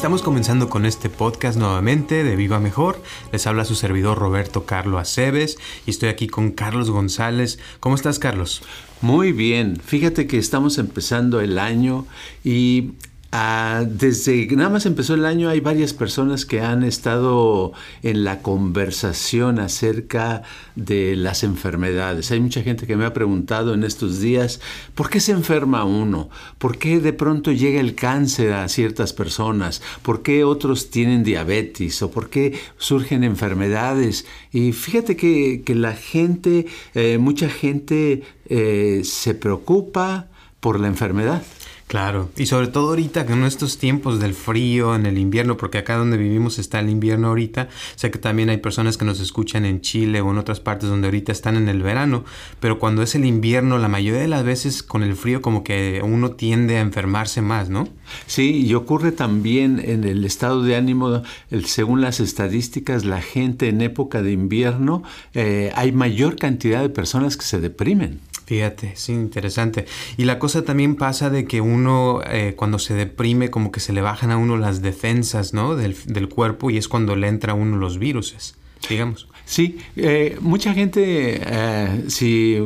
Estamos comenzando con este podcast nuevamente de Viva Mejor. Les habla su servidor Roberto Carlos Aceves y estoy aquí con Carlos González. ¿Cómo estás, Carlos? Muy bien. Fíjate que estamos empezando el año y Ah, desde que nada más empezó el año hay varias personas que han estado en la conversación acerca de las enfermedades. Hay mucha gente que me ha preguntado en estos días, ¿por qué se enferma uno? ¿Por qué de pronto llega el cáncer a ciertas personas? ¿Por qué otros tienen diabetes? ¿O por qué surgen enfermedades? Y fíjate que, la gente, eh, mucha gente eh, se preocupa por la enfermedad. Claro, y sobre todo ahorita que en estos tiempos del frío, en el invierno, porque acá donde vivimos está el invierno ahorita, sé que también hay personas que nos escuchan en Chile o en otras partes donde ahorita están en el verano, pero cuando es el invierno, la mayoría de las veces con el frío como que uno tiende a enfermarse más, ¿no? Sí, y ocurre también en el estado de ánimo, según las estadísticas, la gente en época de invierno, eh, hay mayor cantidad de personas que se deprimen. Fíjate, sí, interesante. Y la cosa también pasa de que uno eh, cuando se deprime como que se le bajan a uno las defensas, ¿no? Del, cuerpo y es cuando le entra a uno los virus, digamos. Sí, eh, mucha gente, eh, si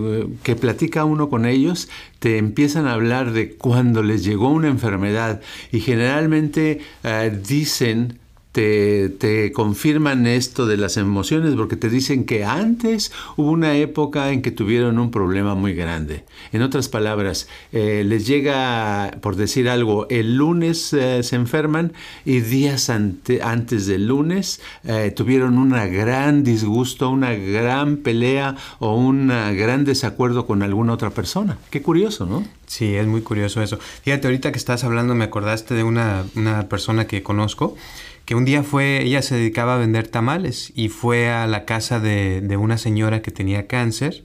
que platica uno con ellos, te empiezan a hablar de cuando les llegó una enfermedad y generalmente dicen te, confirman esto de las emociones porque te dicen que antes hubo una época en que tuvieron un problema muy grande. En otras palabras, eh, les llega, por decir algo, el lunes eh, se enferman y días antes del lunes eh, tuvieron un gran disgusto, una gran pelea o un gran desacuerdo con alguna otra persona. Qué curioso, ¿no? Sí, es muy curioso eso. Fíjate, ahorita que estás hablando me acordaste de una, una persona que conozco que un día fue, ella se dedicaba a vender tamales y fue a la casa de, de una señora que tenía cáncer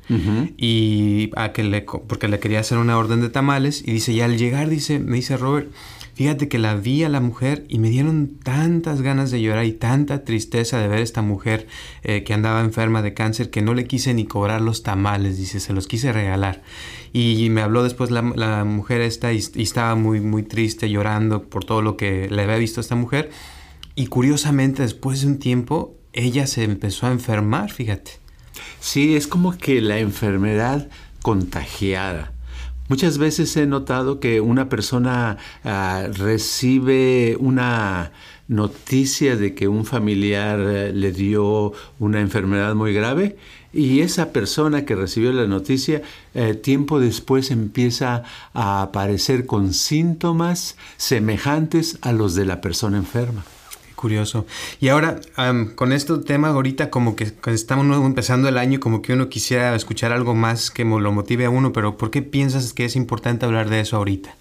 y a que le, porque le quería hacer una orden de tamales y dice, y al llegar dice, me dice Robert, fíjate que la vi a la mujer y me dieron tantas ganas de llorar y tanta tristeza de ver a esta mujer eh, que andaba enferma de cáncer que no le quise ni cobrar los tamales, dice, se los quise regalar. Y me habló después la, la mujer esta y, y, estaba muy, muy triste, llorando por todo lo que le había visto a esta mujer. Y curiosamente, después de un tiempo, ella se empezó a enfermar, fíjate. Sí, es como que la enfermedad contagiada. Muchas veces he notado que una persona ah, recibe una noticia de que un familiar eh, le dio una enfermedad muy grave y esa persona que recibió la noticia eh, tiempo después empieza a aparecer con síntomas semejantes a los de la persona enferma. Curioso. Y ahora, con este tema ahorita como que estamos empezando el año, como que uno quisiera escuchar algo más que lo motive a uno, pero ¿por qué piensas que es importante hablar de eso ahorita?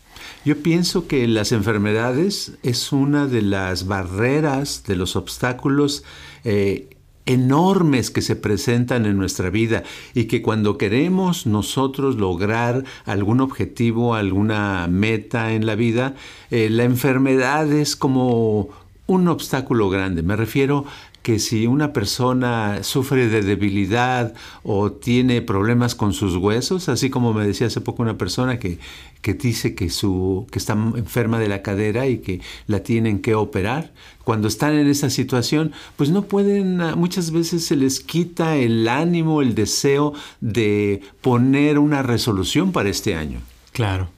Yo pienso que las enfermedades es una de las barreras, de los obstáculos eh, enormes que se presentan en nuestra vida y que cuando queremos nosotros lograr algún objetivo, alguna meta en la vida, eh, la enfermedad es como un obstáculo grande. Me refiero que si una persona sufre de debilidad o tiene problemas con sus huesos, así como me decía hace poco una persona que, que dice que, su, que está enferma de la cadera y que la tienen que operar, cuando están en esa situación, pues no pueden, muchas veces se les quita el ánimo, el deseo de poner una resolución para este año. Claro.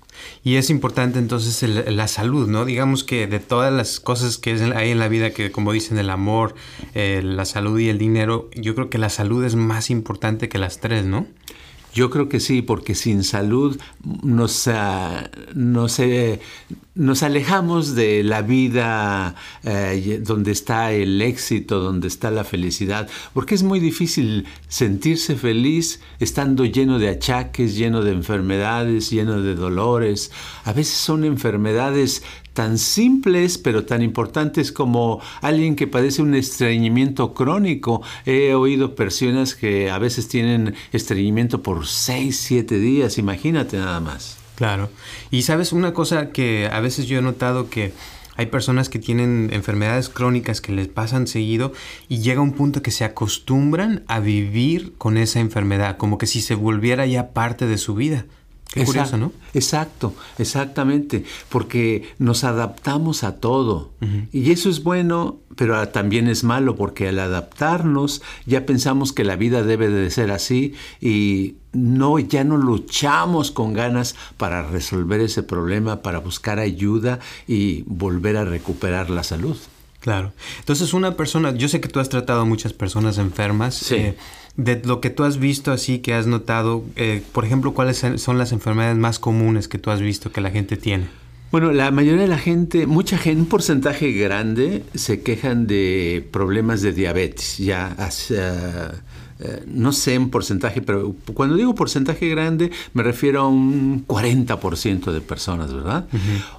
Y es importante entonces la salud, ¿no? Digamos que de todas las cosas que hay en la vida, que como dicen el amor, eh, la salud y el dinero, yo creo que la salud es más importante que las tres, ¿no? Yo creo que sí, porque sin salud nos, nos, eh, nos alejamos de la vida eh, donde está el éxito, donde está la felicidad, porque es muy difícil sentirse feliz estando lleno de achaques, lleno de enfermedades, lleno de dolores. A veces son enfermedades tan simples pero tan importantes como alguien que padece un estreñimiento crónico. He oído personas que a veces tienen estreñimiento por 6, 7 días, imagínate nada más. Claro. Y sabes una cosa que a veces yo he notado que hay personas que tienen enfermedades crónicas que les pasan seguido y llega un punto que se acostumbran a vivir con esa enfermedad, como que si se volviera ya parte de su vida. Qué curioso, ¿no? Exacto, exactamente, porque nos adaptamos a todo. Y eso es bueno, pero también es malo, porque al adaptarnos ya pensamos que la vida debe de ser así y no, ya no luchamos con ganas para resolver ese problema, para buscar ayuda y volver a recuperar la salud. Claro. Entonces una persona, yo sé que tú has tratado a muchas personas enfermas. Sí. Eh, de lo que tú has visto así, que has notado, eh, por ejemplo, ¿cuáles son las enfermedades más comunes que tú has visto que la gente tiene? Bueno, la mayoría de la gente, mucha gente, un porcentaje grande se quejan de problemas de diabetes, ya hacia eh, no sé en porcentaje, pero cuando digo porcentaje grande me refiero a un 40% de personas, ¿verdad?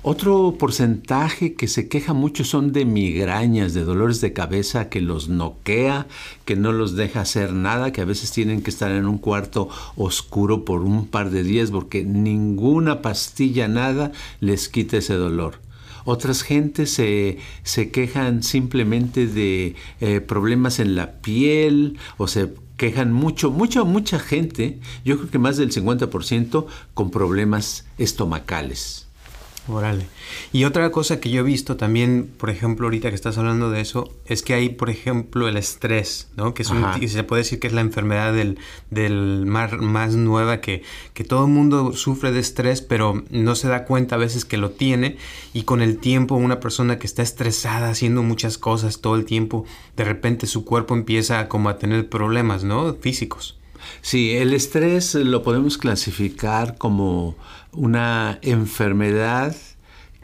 Otro porcentaje que se queja mucho son de migrañas, de dolores de cabeza que los noquea, que no los deja hacer nada, que a veces tienen que estar en un cuarto oscuro por un par de días porque ninguna pastilla, nada les quita ese dolor. Otras gentes se, se quejan simplemente de eh, problemas en la piel o se quejan mucho, mucha, mucha gente, yo creo que más del 50% con problemas estomacales. Órale. Y otra cosa que yo he visto también, por ejemplo, ahorita que estás hablando de eso, es que hay, por ejemplo, el estrés, ¿no? Que es un, se puede decir que es la enfermedad del, del más, más nueva, que, que todo el mundo sufre de estrés, pero no se da cuenta a veces que lo tiene. Y con el tiempo, una persona que está estresada haciendo muchas cosas todo el tiempo, de repente su cuerpo empieza como a tener problemas, ¿no? Físicos. Sí, el estrés lo podemos clasificar como una enfermedad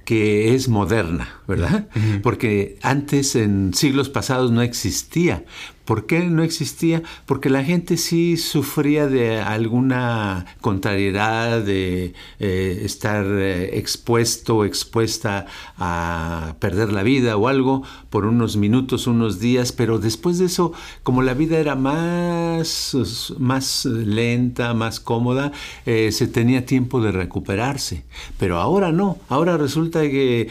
que es moderna, ¿verdad? Porque antes, en siglos pasados, no existía. ¿Por qué no existía? Porque la gente sí sufría de alguna contrariedad, de eh, estar eh, expuesto expuesta a perder la vida o algo por unos minutos, unos días, pero después de eso, como la vida era más, más lenta, más cómoda, eh, se tenía tiempo de recuperarse. Pero ahora no, ahora resulta que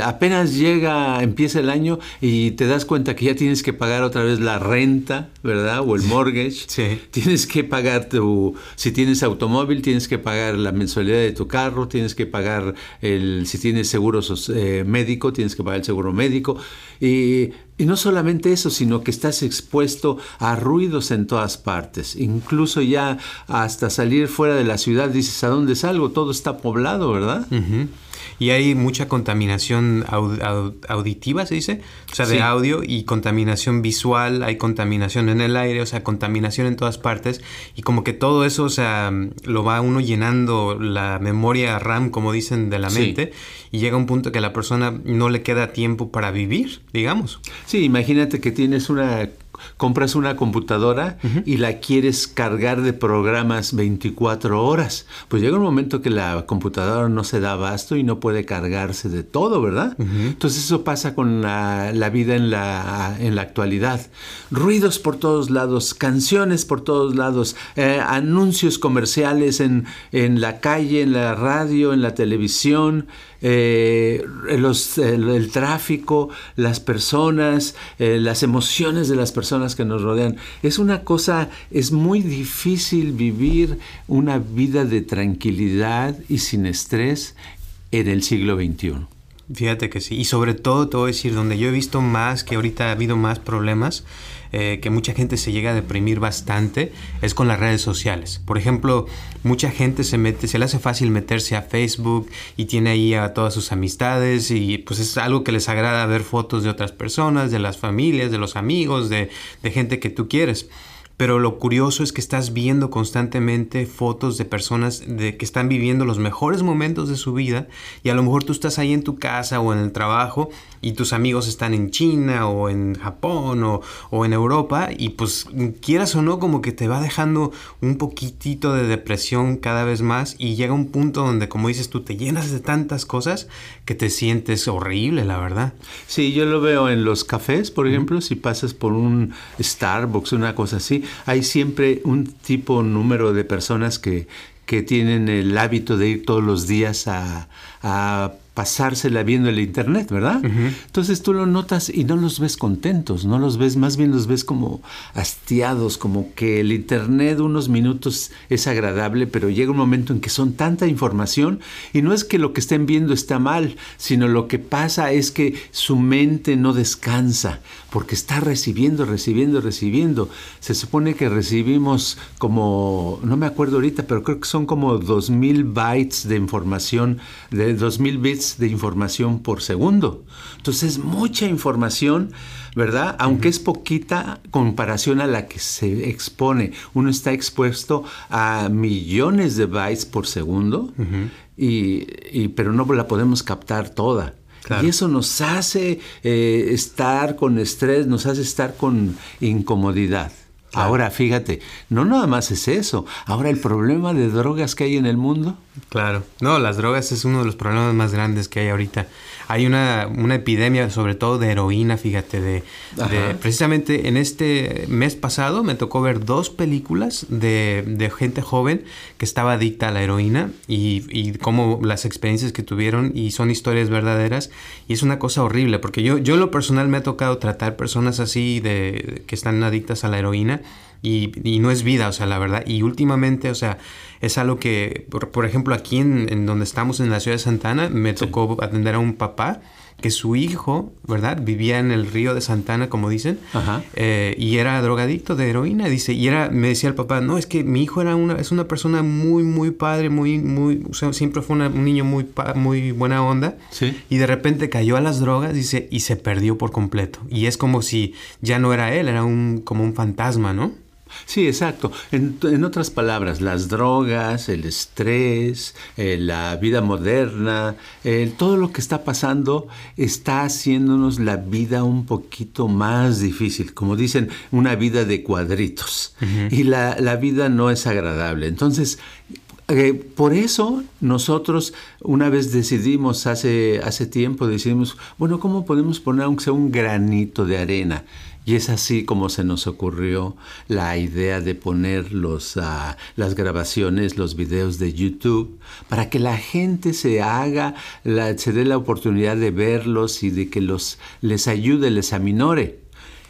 apenas llega, empieza el año y te das cuenta que ya tienes que pagar otra vez la renta, ¿verdad? O el mortgage. Sí. Tienes que pagar tu, si tienes automóvil, tienes que pagar la mensualidad de tu carro, tienes que pagar el, si tienes seguro eh, médico, tienes que pagar el seguro médico. Y, y no solamente eso, sino que estás expuesto a ruidos en todas partes. Incluso ya hasta salir fuera de la ciudad dices, ¿a dónde salgo? Todo está poblado, ¿verdad? Y hay mucha contaminación auditiva, se dice, o sea, de audio y contaminación visual, hay contaminación en el aire, o sea, contaminación en todas partes. Y como que todo eso, o sea, lo va uno llenando la memoria RAM, como dicen, de la mente. Y llega un punto que a la persona no le queda tiempo para vivir, digamos. Sí, imagínate que tienes una compras una computadora y la quieres cargar de programas 24 horas. Pues llega un momento que la computadora no se da abasto y no puede cargarse de todo, ¿verdad? Entonces eso pasa con la, vida en la, en la, actualidad. Ruidos por todos lados, canciones por todos lados, eh, anuncios comerciales en, en la calle, en la radio, en la televisión. Eh, los, el, tráfico, las personas, eh, las emociones de las personas que nos rodean. Es una cosa, es muy difícil vivir una vida de tranquilidad y sin estrés en el siglo XXI. Fíjate que sí. Y sobre todo, te voy a decir, donde yo he visto más, que ahorita ha habido más problemas, eh, que mucha gente se llega a deprimir bastante, es con las redes sociales. Por ejemplo, mucha gente se mete, se le hace fácil meterse a Facebook y tiene ahí a todas sus amistades y pues es algo que les agrada ver fotos de otras personas, de las familias, de los amigos, de, de gente que tú quieres. Pero lo curioso es que estás viendo constantemente fotos de personas de que están viviendo los mejores momentos de su vida y a lo mejor tú estás ahí en tu casa o en el trabajo y tus amigos están en China o en Japón o, o en Europa y pues quieras o no como que te va dejando un poquitito de depresión cada vez más y llega un punto donde como dices tú te llenas de tantas cosas que te sientes horrible la verdad. Sí, yo lo veo en los cafés, por ejemplo, si pasas por un Starbucks, una cosa así, hay siempre un tipo, número de personas que, que tienen el hábito de ir todos los días a, pasársela viendo el internet, ¿verdad? Entonces tú lo notas y no los ves contentos, no los ves, más bien los ves como hastiados, como que el internet unos minutos es agradable, pero llega un momento en que son tanta información y no es que lo que estén viendo está mal, sino lo que pasa es que su mente no descansa, porque está recibiendo, recibiendo, recibiendo. Se supone que recibimos como, no me acuerdo ahorita, pero creo que son como 2000 bytes de información, de 2000 bits de información por segundo. Entonces, mucha información, ¿verdad? Aunque es poquita comparación a la que se expone. Uno está expuesto a millones de bytes por segundo, y, pero no la podemos captar toda. Y eso nos hace eh, estar con estrés, nos hace estar con incomodidad. Ahora, fíjate, no nada más es eso. Ahora, el problema de drogas que hay en el mundo. Claro. No, las drogas es uno de los problemas más grandes que hay ahorita. Hay una, una epidemia sobre todo de heroína, fíjate, de, precisamente en este mes pasado me tocó ver dos películas de, de gente joven que estaba adicta a la heroína y, y cómo las experiencias que tuvieron y son historias verdaderas. Y es una cosa horrible porque yo, yo lo personal me ha tocado tratar personas así de que están adictas a la heroína y, y, no es vida, o sea, la verdad. Y últimamente, o sea, es algo que, por, ejemplo, aquí en, donde estamos en la ciudad de Santana, me tocó atender a un papá que su hijo, ¿verdad? Vivía en el río de Santana, como dicen, eh, y era drogadicto de heroína, dice, y era, me decía el papá, no, es que mi hijo era una, es una persona muy, muy padre, muy, muy, o sea, siempre fue un niño muy, muy buena onda, ¿Sí? y de repente cayó a las drogas, dice, y se perdió por completo, y es como si ya no era él, era un, como un fantasma, ¿no? Sí, exacto. En, otras palabras, las drogas, el estrés, eh, la vida moderna, eh, todo lo que está pasando está haciéndonos la vida un poquito más difícil. Como dicen, una vida de cuadritos. Y la, la vida no es agradable. Entonces, eh, por eso nosotros una vez decidimos hace, hace tiempo, decidimos, bueno, ¿cómo podemos poner aunque sea un granito de arena? Y es así como se nos ocurrió la idea de poner los, ah, las grabaciones, los videos de YouTube, para que la gente se haga, la, se dé la oportunidad de verlos y de que los, les ayude, les aminore.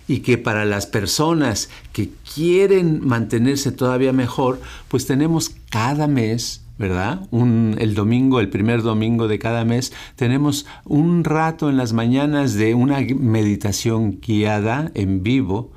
Y que para las personas que quieren mantenerse todavía mejor, pues tenemos cada mes ¿verdad? El domingo, el primer domingo de cada mes, tenemos un rato en las mañanas de una meditación guiada en vivo.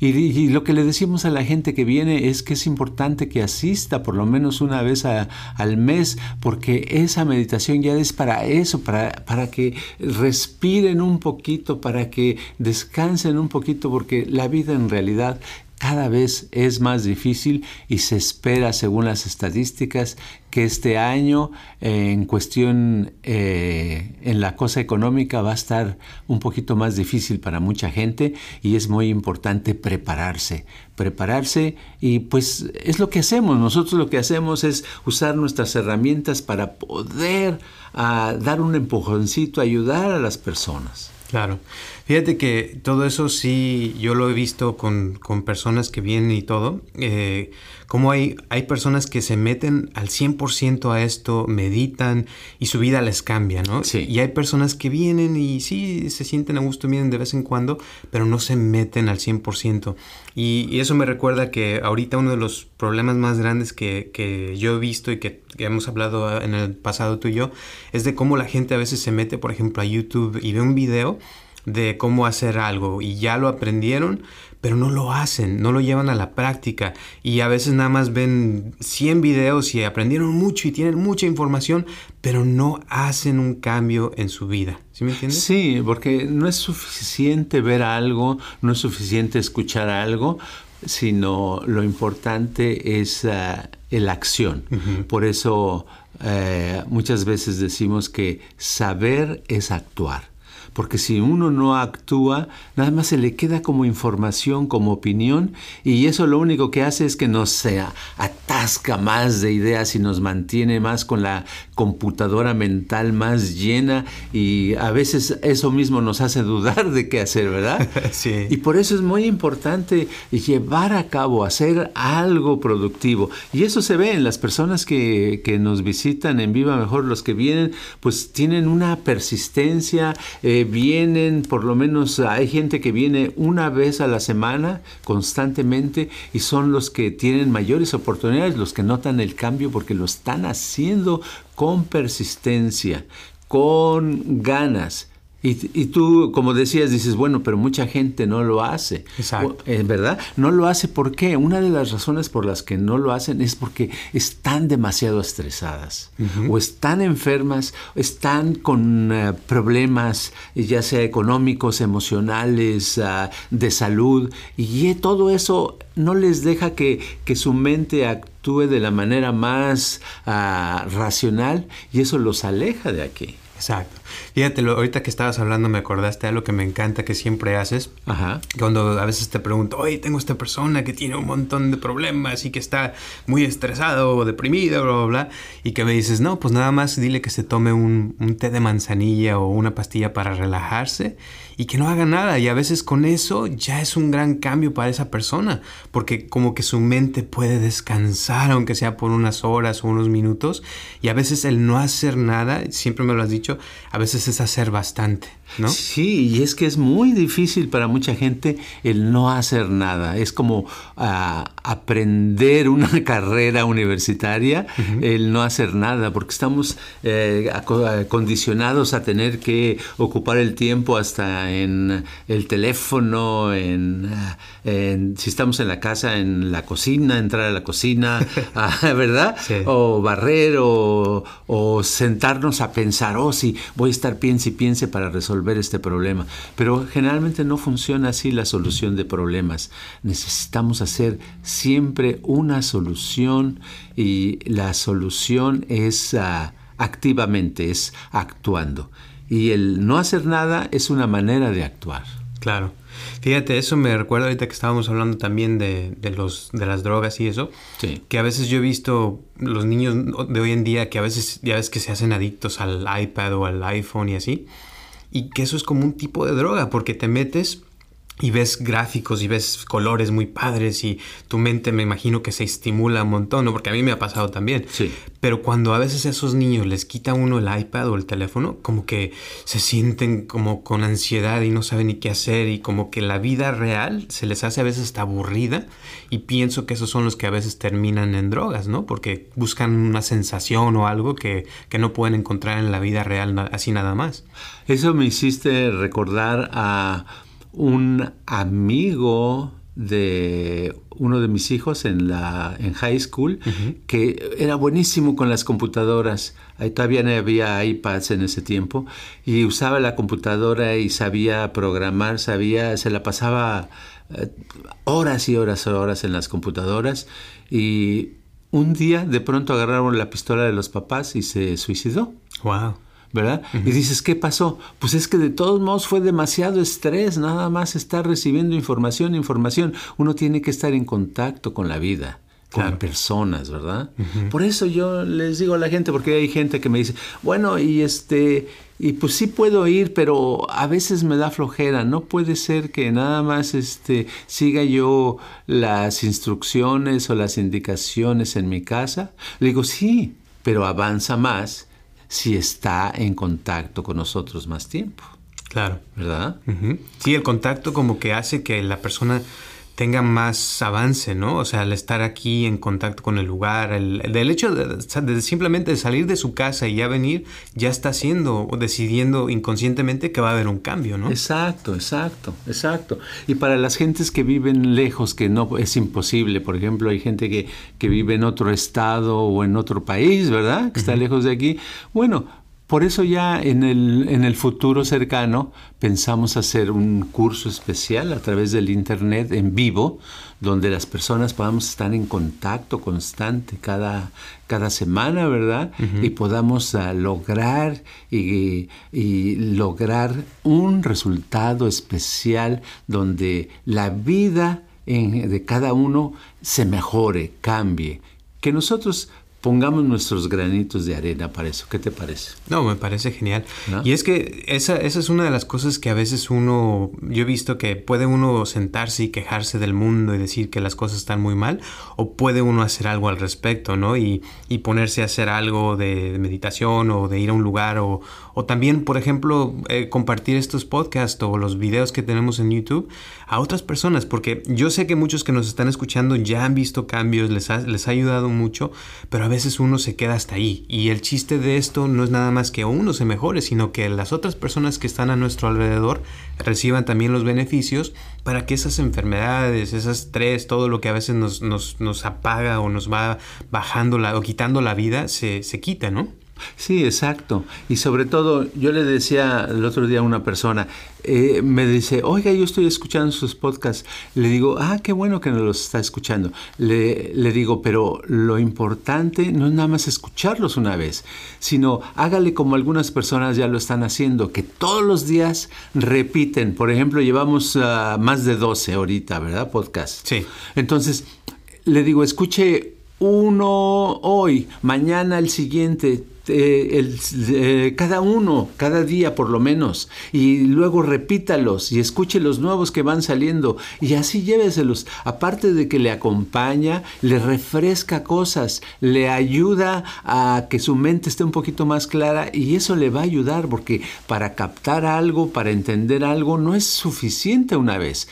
Y, lo que le decimos a la gente que viene es que es importante que asista por lo menos una vez al mes, porque esa meditación ya es para eso, para, para que respiren un poquito, para que descansen un poquito, porque la vida en realidad cada vez es más difícil y se espera, según las estadísticas, que este año en cuestión eh, en la cosa económica va a estar un poquito más difícil para mucha gente y es muy importante prepararse, prepararse y pues es lo que hacemos. Nosotros lo que hacemos es usar nuestras herramientas para poder ah, dar un empujoncito, ayudar a las personas. Claro. Fíjate que todo eso sí, yo lo he visto con, con personas que vienen y todo. Eh, como hay, hay personas que se meten al 100% a esto, meditan y su vida les cambia, ¿no? Sí. Y hay personas que vienen y sí se sienten a gusto, vienen de vez en cuando, pero no se meten al 100%. Y, y eso me recuerda que ahorita uno de los problemas más grandes que, que yo he visto y que, que, hemos hablado en el pasado tú y yo, es de cómo la gente a veces se mete, por ejemplo, a YouTube y ve un video de cómo hacer algo y ya lo aprendieron, pero no lo hacen, no lo llevan a la práctica y a veces nada más ven 100 videos y aprendieron mucho y tienen mucha información, pero no hacen un cambio en su vida. ¿Sí me entiendes? Sí, porque no es suficiente ver algo, no es suficiente escuchar algo, sino lo importante es uh, la acción. Por eso uh, muchas veces decimos que saber es actuar porque si uno no actúa, nada más se le queda como información, como opinión, y eso lo único que hace es que nos atasca atasca más de ideas y nos mantiene más con la computadora mental más llena y a veces eso mismo nos hace dudar de qué hacer, ¿verdad? Sí. Y por eso es muy importante llevar a cabo, hacer algo productivo. Y eso se ve en las personas que, que nos visitan en Viva Mejor, los que vienen, pues tienen una persistencia, eh, vienen, por lo menos hay gente que viene una vez a la semana constantemente y son los que tienen mayores oportunidades, los que notan el cambio porque lo están haciendo con persistencia, con ganas. Y, tú, como decías, dices, bueno, pero mucha gente no lo hace. Exacto. Eh, ¿Verdad? No lo hace ¿por qué? Una de las razones por las que no lo hacen es porque están demasiado estresadas o están enfermas, están con eh, problemas, ya sea económicos, emocionales, ah, de salud, y todo eso no les deja que, que su mente actúe de la manera más ah, racional y eso los aleja de aquí. Exacto. Fíjate, ahorita que estabas hablando me acordaste de algo que me encanta que siempre haces. Ajá. Cuando a veces te pregunto, oye, tengo esta persona que tiene un montón de problemas y que está muy estresado o deprimido, bla, bla, bla. Y que me dices, no, pues nada más dile que se tome un, un té de manzanilla o una pastilla para relajarse y que no haga nada. Y a veces con eso ya es un gran cambio para esa persona, porque como que su mente puede descansar, aunque sea por unas horas o unos minutos. Y a veces el no hacer nada, siempre me lo has dicho, a veces es hacer bastante, ¿no? Sí, y es que es muy difícil para mucha gente el no hacer nada. Es como ah, aprender una carrera universitaria, el no hacer nada, porque estamos eh, condicionados a tener que ocupar el tiempo hasta en el teléfono, en, si estamos en la casa, en la cocina, entrar a la cocina, ah, ¿verdad? O barrer o, o sentarnos a pensar, oh, sí, voy a estar piense y piense para resolver este problema. Pero generalmente no funciona así la solución de problemas. Necesitamos hacer siempre una solución y la solución es ah, activamente, es actuando. Y el no hacer nada es una manera de actuar. Claro. Fíjate, eso me recuerda ahorita que estábamos hablando también de, los, de las drogas y eso. Sí. Que a veces yo he visto los niños de hoy en día que a veces ya ves que se hacen adictos al iPad o al iPhone y así. Y que eso es como un tipo de droga porque te metes y ves gráficos y ves colores muy padres y tu mente me imagino que se estimula un montón, ¿no? porque a mí me ha pasado también. Sí. Pero cuando a veces a esos niños les quita uno el iPad o el teléfono, como que se sienten como con ansiedad y no saben ni qué hacer y como que la vida real se les hace a veces hasta aburrida y pienso que esos son los que a veces terminan en drogas, ¿no? Porque buscan una sensación o algo que, que no pueden encontrar en la vida real así nada más. Eso me hiciste recordar a un amigo de uno de mis hijos en la en high school que era buenísimo con las computadoras. Ahí todavía no había iPads en ese tiempo y usaba la computadora y sabía programar sabía se la pasaba eh, horas y horas y horas en las computadoras y un día de pronto agarraron la pistola de los papás y se suicidó. Wow ¿verdad? Y dices, ¿qué pasó? Pues es que de todos modos fue demasiado estrés, nada más estar recibiendo información, información. Uno tiene que estar en contacto con la vida con personas, ¿verdad? Por eso yo les digo a la gente, porque hay gente que me dice, bueno, y este, y pues sí puedo ir, pero a veces me da flojera. No puede ser que nada más este, siga yo las instrucciones o las indicaciones en mi casa. Le digo, sí, pero avanza más si está en contacto con nosotros más tiempo. Claro. ¿Verdad? Sí, el contacto como que hace que la persona tenga más avance, ¿no? O sea, al estar aquí en contacto con el lugar, el, del hecho de, simplemente salir de su casa y ya venir, ya está haciendo o decidiendo inconscientemente que va a haber un cambio, ¿no? Exacto, exacto, exacto. Y para las gentes que viven lejos, que no es imposible, por ejemplo, hay gente que, que vive en otro estado o en otro país, ¿verdad? Que está lejos de aquí. Bueno, por eso ya en el, en el futuro cercano pensamos hacer un curso especial a través del Internet en vivo, donde las personas podamos estar en contacto constante cada, cada semana, ¿verdad? Y podamos ah, lograr y, y, lograr un resultado especial donde la vida de cada uno se mejore, cambie que nosotros pongamos nuestros granitos de arena para eso. ¿Qué te parece? No, me parece genial. Y es que esa, esa es una de las cosas que a veces uno, yo he visto que puede uno sentarse y quejarse del mundo y decir que las cosas están muy mal, o puede uno hacer algo al respecto, ¿no? Y, y ponerse a hacer algo de, meditación o de ir a un lugar, o, o también, por ejemplo, eh, compartir estos podcasts o los videos que tenemos en YouTube a otras personas, porque yo sé que muchos que nos están escuchando ya han visto cambios, les ha, les ha ayudado mucho, pero a veces uno se queda hasta ahí. Y el chiste de esto no es nada más que uno se mejore, sino que las otras personas que están a nuestro alrededor reciban también los beneficios para que esas enfermedades, esas tres, todo lo que a veces nos, nos, nos apaga o nos va bajando la, o quitando la vida, se, se quita, ¿no? Sí, exacto. Y sobre todo, yo le decía el otro día a una persona, eh, me dice, oiga, yo estoy escuchando sus podcasts. Le digo, ah, qué bueno que nos los está escuchando. Le, le digo, pero lo importante no es nada más escucharlos una vez, sino hágale como algunas personas ya lo están haciendo, que todos los días repiten. Por ejemplo, llevamos uh, más de 12 ahorita, ¿verdad? Podcast. Sí. Entonces, le digo, escuche uno hoy, mañana el siguiente, eh, el, eh, cada uno, cada día por lo menos, y luego repítalos y escuche los nuevos que van saliendo y así lléveselos. Aparte de que le acompaña, le refresca cosas, le ayuda a que su mente esté un poquito más clara y eso le va a ayudar porque para captar algo, para entender algo, no es suficiente una vez.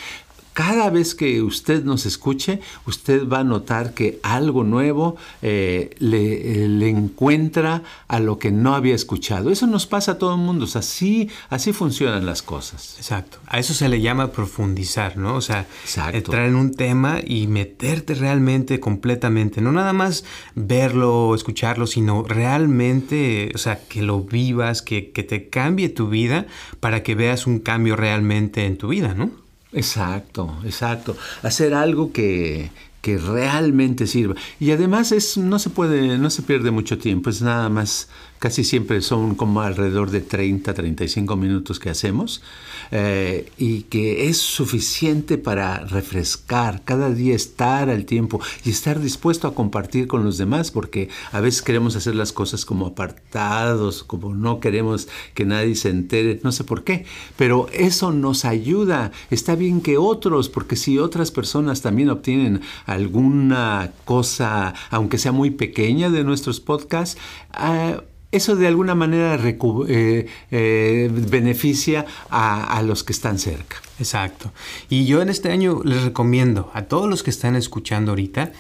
Cada vez que usted nos escuche, usted va a notar que algo nuevo eh, le, le, encuentra a lo que no había escuchado. Eso nos pasa a todo el mundo. O sea, así, así funcionan las cosas. Exacto. A eso se le llama profundizar, ¿no? O sea, Exacto. entrar en un tema y meterte realmente completamente. No nada más verlo o escucharlo, sino realmente, o sea, que lo vivas, que, que te cambie tu vida para que veas un cambio realmente en tu vida, ¿no? Exacto, exacto. Hacer algo que, que realmente sirva. Y además es, no se puede, no se pierde mucho tiempo, es nada más casi siempre son como alrededor de 30, 35 minutos que hacemos eh, y que es suficiente para refrescar, cada día estar al tiempo y estar dispuesto a compartir con los demás porque a veces queremos hacer las cosas como apartados, como no queremos que nadie se entere, no sé por qué, pero eso nos ayuda, está bien que otros, porque si otras personas también obtienen alguna cosa, aunque sea muy pequeña de nuestros podcasts, eh, eso de alguna manera eh, eh, beneficia a, a, los que están cerca. Exacto. Y yo en este año les recomiendo a todos los que están escuchando ahorita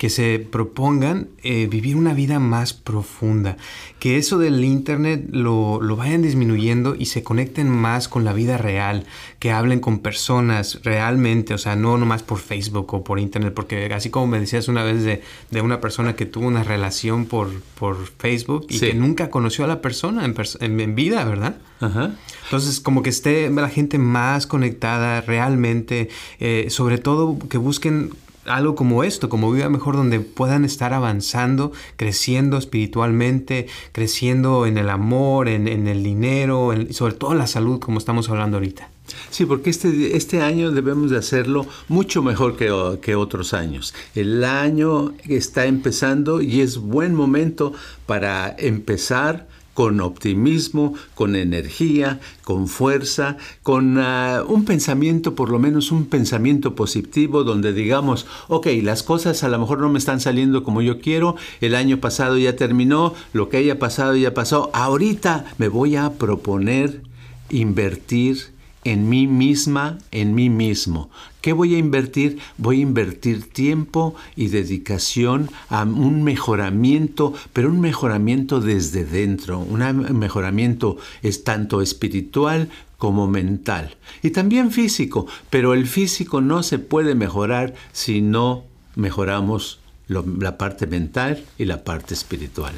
que se propongan eh, vivir una vida más profunda, que eso del Internet lo, lo, vayan disminuyendo y se conecten más con la vida real, que hablen con personas realmente, o sea, no nomás por Facebook o por Internet, porque así como me decías una vez de, de una persona que tuvo una relación por, por Facebook y sí. que nunca conoció a la persona en, en, en vida, ¿verdad? Ajá. Entonces, como que esté la gente más conectada realmente, eh, sobre todo que busquen algo como esto, como Vida Mejor, donde puedan estar avanzando, creciendo espiritualmente, creciendo en el amor, en, en el dinero, en, sobre todo en la salud, como estamos hablando ahorita. Sí, porque este, este año debemos de hacerlo mucho mejor que, que, otros años. El año está empezando y es buen momento para empezar con optimismo, con energía, con fuerza, con uh, un pensamiento, por lo menos un pensamiento positivo, donde digamos, ok, las cosas a lo mejor no me están saliendo como yo quiero, el año pasado ya terminó, lo que haya pasado ya pasó, ahorita me voy a proponer invertir en mí misma, en mí mismo. ¿Qué voy a invertir? Voy a invertir tiempo y dedicación a un mejoramiento, pero un mejoramiento desde dentro, un mejoramiento es tanto espiritual como mental y también físico, pero el físico no se puede mejorar si no mejoramos la parte mental y la parte espiritual.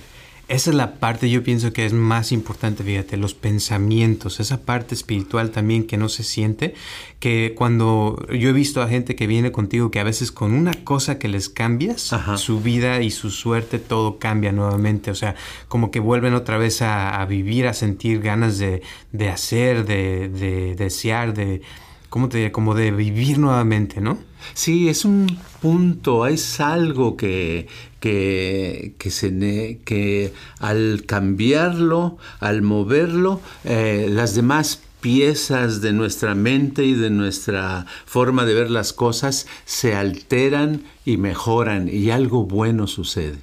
Esa es la parte yo pienso que es más importante, fíjate, los pensamientos, esa parte espiritual también que no se siente, que cuando yo he visto a gente que viene contigo que a veces con una cosa que les cambias, Ajá. su vida y su suerte, todo cambia nuevamente, o sea, como que vuelven otra vez a, a vivir, a sentir ganas de, de hacer, de, de desear, de ¿cómo te diría? Como de vivir nuevamente, ¿no? Sí, es un punto, es algo que, que, que, se, que al cambiarlo, al moverlo, eh, las demás piezas de nuestra mente y de nuestra forma de ver las cosas se alteran y mejoran y algo bueno sucede.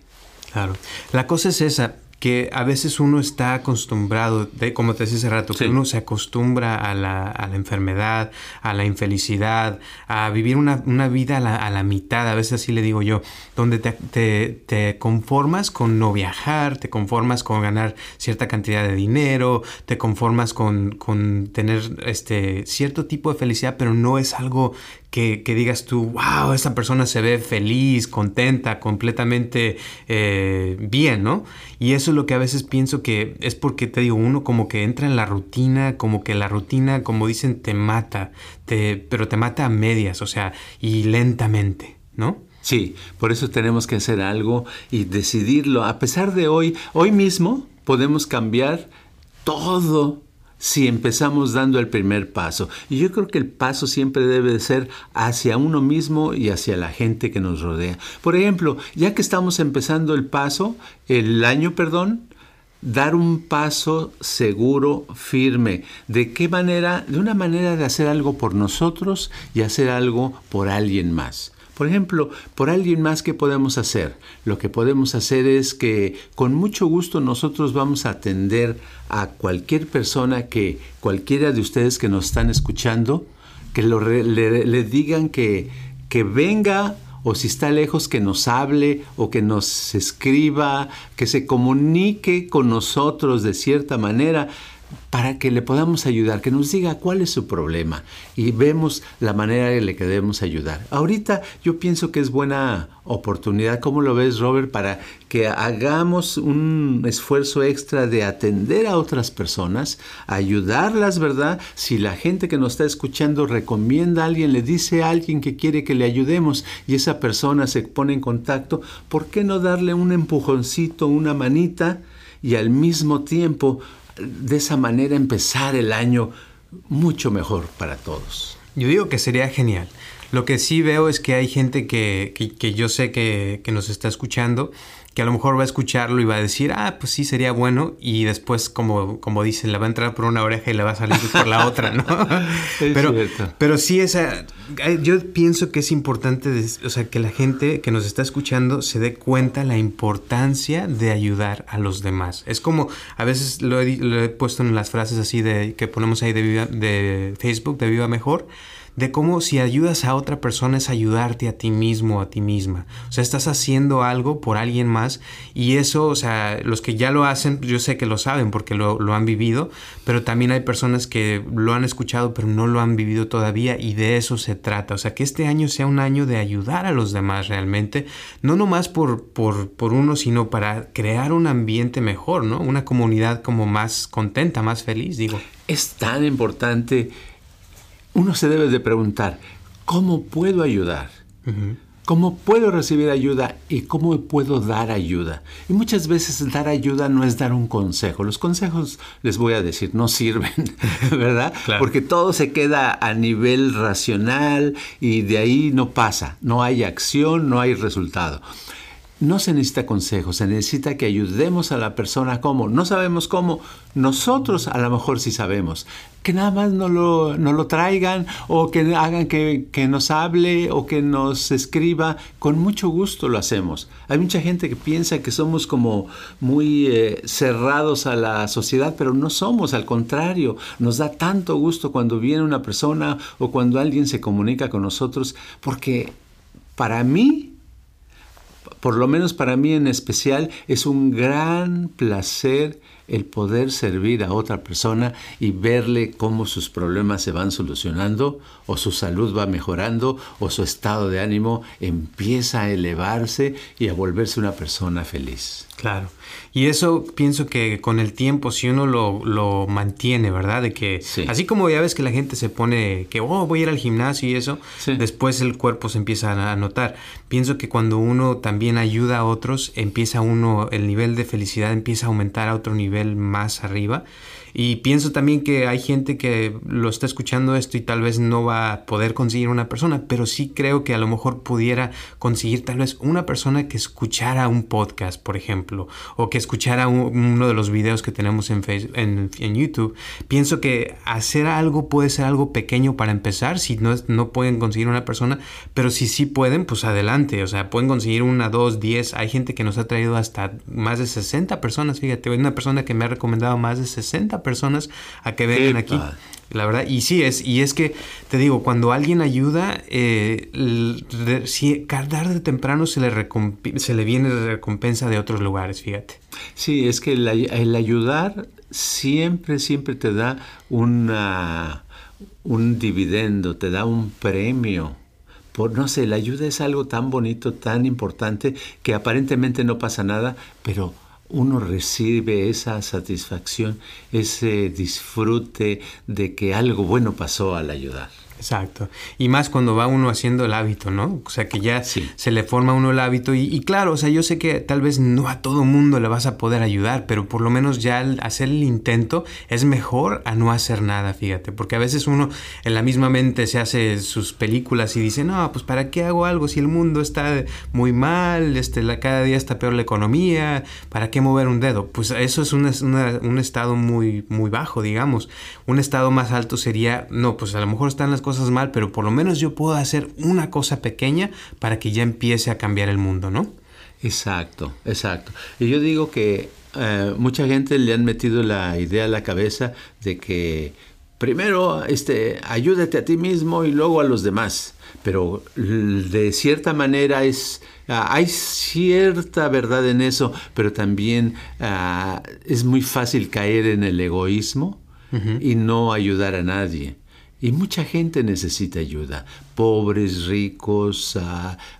Claro. La cosa es esa, que a veces uno está acostumbrado, de, como te decía hace rato, que uno se acostumbra a la, a la, enfermedad, a la infelicidad, a vivir una, una vida a la, a la, mitad, a veces así le digo yo, donde te, te, te, conformas con no viajar, te conformas con ganar cierta cantidad de dinero, te conformas con, con tener este, cierto tipo de felicidad, pero no es algo que, digas tú, wow, esta persona se ve feliz, contenta, completamente eh, bien, ¿no? Y eso es lo que a veces pienso que es porque te digo, uno como que entra en la rutina, como que la rutina, como dicen, te mata, te, pero te mata a medias, o sea, y lentamente, ¿no? Sí, por eso tenemos que hacer algo y decidirlo. A pesar de hoy, hoy mismo podemos cambiar todo si empezamos dando el primer paso. Y yo creo que el paso siempre debe de ser hacia uno mismo y hacia la gente que nos rodea. Por ejemplo, ya que estamos empezando el paso, el año, perdón, dar un paso seguro, firme. ¿De qué manera? De una manera de hacer algo por nosotros y hacer algo por alguien más. Por ejemplo, por alguien más que podemos hacer. Lo que podemos hacer es que con mucho gusto nosotros vamos a atender a cualquier persona que, cualquiera de ustedes que nos están escuchando, que le, le digan que, que venga o si está lejos que nos hable o que nos escriba, que se comunique con nosotros de cierta manera para que le podamos ayudar, que nos diga cuál es su problema y vemos la manera en la que debemos ayudar. Ahorita yo pienso que es buena oportunidad, ¿cómo lo ves Robert? Para que hagamos un esfuerzo extra de atender a otras personas, ayudarlas, ¿verdad? Si la gente que nos está escuchando recomienda a alguien, le dice a alguien que quiere que le ayudemos y esa persona se pone en contacto, ¿por qué no darle un empujoncito, una manita? Y al mismo tiempo de esa manera empezar el año mucho mejor para todos. Yo digo que sería genial. Lo que sí veo es que hay gente que, que, yo sé que, que, nos está escuchando que a lo mejor va a escucharlo y va a decir, ah, pues sí, sería bueno, y después, como, como dicen, le va a entrar por una oreja y le va a salir por la otra, ¿no? pero, pero sí, esa, yo pienso que es importante, o sea, que la gente que nos está escuchando se dé cuenta la importancia de ayudar a los demás. Es como, a veces lo he, puesto en las frases así de que ponemos ahí de, de Facebook, de Viva Mejor, de cómo si ayudas a otra persona es ayudarte a ti mismo a ti misma. O sea, estás haciendo algo por alguien más y eso, o sea, los que ya lo hacen, yo sé que lo saben porque lo, lo han vivido, pero también hay personas que lo han escuchado pero no lo han vivido todavía y de eso se trata. O sea, que este año sea un año de ayudar a los demás realmente, no nomás por, por, por uno, sino para crear un ambiente mejor, ¿no? Una comunidad como más contenta, más feliz, digo. Es tan importante uno se debe de preguntar, ¿cómo puedo ayudar? ¿Cómo puedo recibir ayuda y cómo puedo dar ayuda? Y muchas veces dar ayuda no es dar un consejo. Los consejos, les voy a decir, no sirven, ¿verdad? Porque todo se queda a nivel racional y de ahí no pasa. No hay acción, no hay resultado. No se necesita consejo, se necesita que ayudemos a la persona cómo. No sabemos cómo, nosotros a lo mejor sí sabemos. Que nada más no lo, no lo traigan o que hagan que, que, nos hable o que nos escriba. Con mucho gusto lo hacemos. Hay mucha gente que piensa que somos como muy eh, cerrados a la sociedad, pero no somos, al contrario. Nos da tanto gusto cuando viene una persona o cuando alguien se comunica con nosotros, porque para mí por lo menos para mí en especial, es un gran placer el poder servir a otra persona y verle cómo sus problemas se van solucionando o su salud va mejorando o su estado de ánimo empieza a elevarse y a volverse una persona feliz. Claro. Y eso pienso que con el tiempo, si uno lo, lo mantiene, ¿verdad? De que, así como ya ves que la gente se pone que, oh, voy a ir al gimnasio y eso, después el cuerpo se empieza a notar. Pienso que cuando uno también ayuda a otros, empieza uno, el nivel de felicidad empieza a aumentar a otro nivel más arriba Y pienso también que hay gente que lo está escuchando esto y tal vez no va a poder conseguir una persona, pero sí creo que a lo mejor pudiera conseguir tal vez una persona que escuchara un podcast, por ejemplo, o que escuchara uno de los videos que tenemos en, Facebook, en, en, YouTube. Pienso que hacer algo puede ser algo pequeño para empezar, si no, no pueden conseguir una persona, pero si sí pueden, pues adelante, o sea, pueden conseguir una, dos, diez. Hay gente que nos ha traído hasta más de 60 personas, fíjate, una persona que me ha recomendado más de 60 personas a que vengan aquí. La verdad, y sí es, y es que te digo, cuando alguien ayuda, eh, si, tarde de temprano se le, se le viene recompensa de otros lugares, fíjate. Sí, es que el, ayudar siempre, siempre te da una, un dividendo, te da un premio. Por, no sé, la ayuda es algo tan bonito, tan importante, que aparentemente no pasa nada, pero uno recibe esa satisfacción, ese disfrute de que algo bueno pasó al ayudar. Exacto. Y más cuando va uno haciendo el hábito, ¿no? O sea, que ya se le forma uno el hábito. Y, claro, o sea, yo sé que tal vez no a todo mundo le vas a poder ayudar, pero por lo menos ya al hacer el intento es mejor a no hacer nada, fíjate. Porque a veces uno en la misma mente se hace sus películas y dice, no, pues ¿para qué hago algo si el mundo está muy mal? Este, la, cada día está peor la economía. ¿Para qué mover un dedo? Pues eso es un estado muy, muy bajo, digamos. Un estado más alto sería, no, pues a lo mejor están las cosas cosas mal, pero por lo menos yo puedo hacer una cosa pequeña para que ya empiece a cambiar el mundo, ¿no? Exacto, exacto. Y yo digo que eh, mucha gente le han metido la idea a la cabeza de que primero este, ayúdate a ti mismo y luego a los demás. Pero de cierta manera es, ah, hay cierta verdad en eso, pero también ah, es muy fácil caer en el egoísmo y no ayudar a nadie. Y mucha gente necesita ayuda pobres, ricos,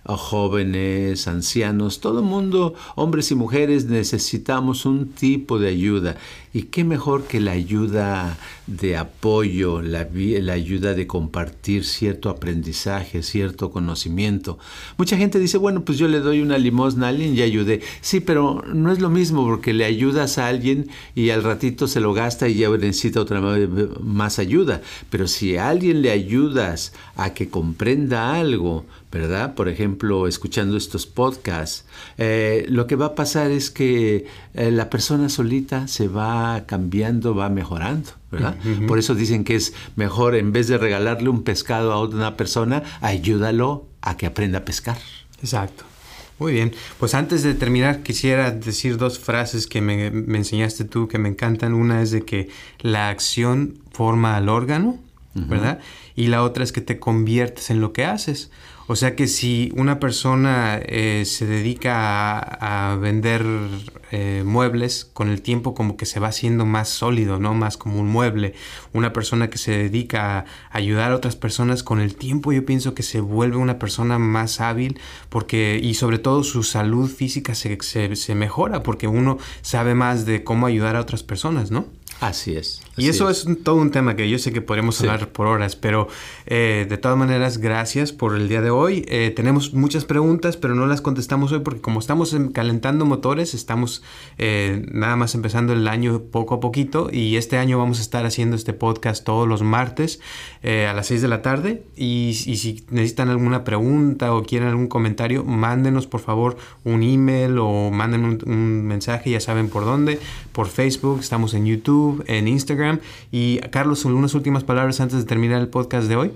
jóvenes, ancianos, todo mundo, hombres y mujeres, necesitamos un tipo de ayuda. Y qué mejor que la ayuda de apoyo, la, ayuda de compartir cierto aprendizaje, cierto conocimiento. Mucha gente dice, bueno, pues yo le doy una limosna a alguien y ayudé. Sí, pero no es lo mismo porque le ayudas a alguien y al ratito se lo gasta y ya necesita otra más ayuda. Pero si a alguien le ayudas a que comprenda algo, ¿verdad? Por ejemplo, escuchando estos podcasts, eh, lo que va a pasar es que eh, la persona solita se va cambiando, va mejorando, ¿verdad? Por eso dicen que es mejor, en vez de regalarle un pescado a una persona, ayúdalo a que aprenda a pescar. Exacto. Muy bien, pues antes de terminar quisiera decir dos frases que me, me enseñaste tú que me encantan. Una es de que la acción forma al órgano ¿verdad? Y la otra es que te conviertes en lo que haces. O sea que si una persona eh, se dedica a, vender eh, muebles, con el tiempo como que se va haciendo más sólido, ¿no? Más como un mueble. Una persona que se dedica a ayudar a otras personas, con el tiempo yo pienso que se vuelve una persona más hábil porque, y sobre todo su salud física se, se mejora porque uno sabe más de cómo ayudar a otras personas, ¿no? Así es. Y eso es. todo un tema que yo sé que podemos hablar por horas, pero eh, de todas maneras, gracias por el día de hoy. Eh, tenemos muchas preguntas, pero no las contestamos hoy porque como estamos calentando motores, estamos eh, nada más empezando el año poco a poquito y este año vamos a estar haciendo este podcast todos los martes a las 6 de la tarde. Y, si necesitan alguna pregunta o quieren algún comentario, mándenos por favor un email o manden un mensaje, ya saben por dónde, por Facebook, estamos en YouTube en Instagram. Y Carlos, unas últimas palabras antes de terminar el podcast de hoy.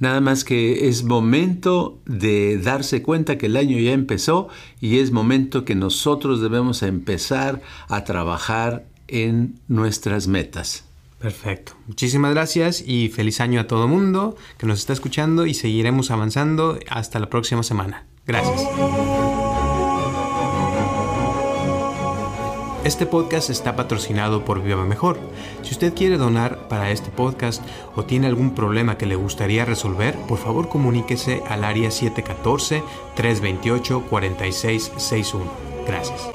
Nada más que es momento de darse cuenta que el año ya empezó y es momento que nosotros debemos empezar a trabajar en nuestras metas. Perfecto. Muchísimas gracias y feliz año a todo el mundo que nos está escuchando y seguiremos avanzando hasta la próxima semana. Gracias. Este podcast está patrocinado por Viva Mejor. Si usted quiere donar para este podcast o tiene algún problema que le gustaría resolver, por favor comuníquese al área 714-328-4661. Gracias.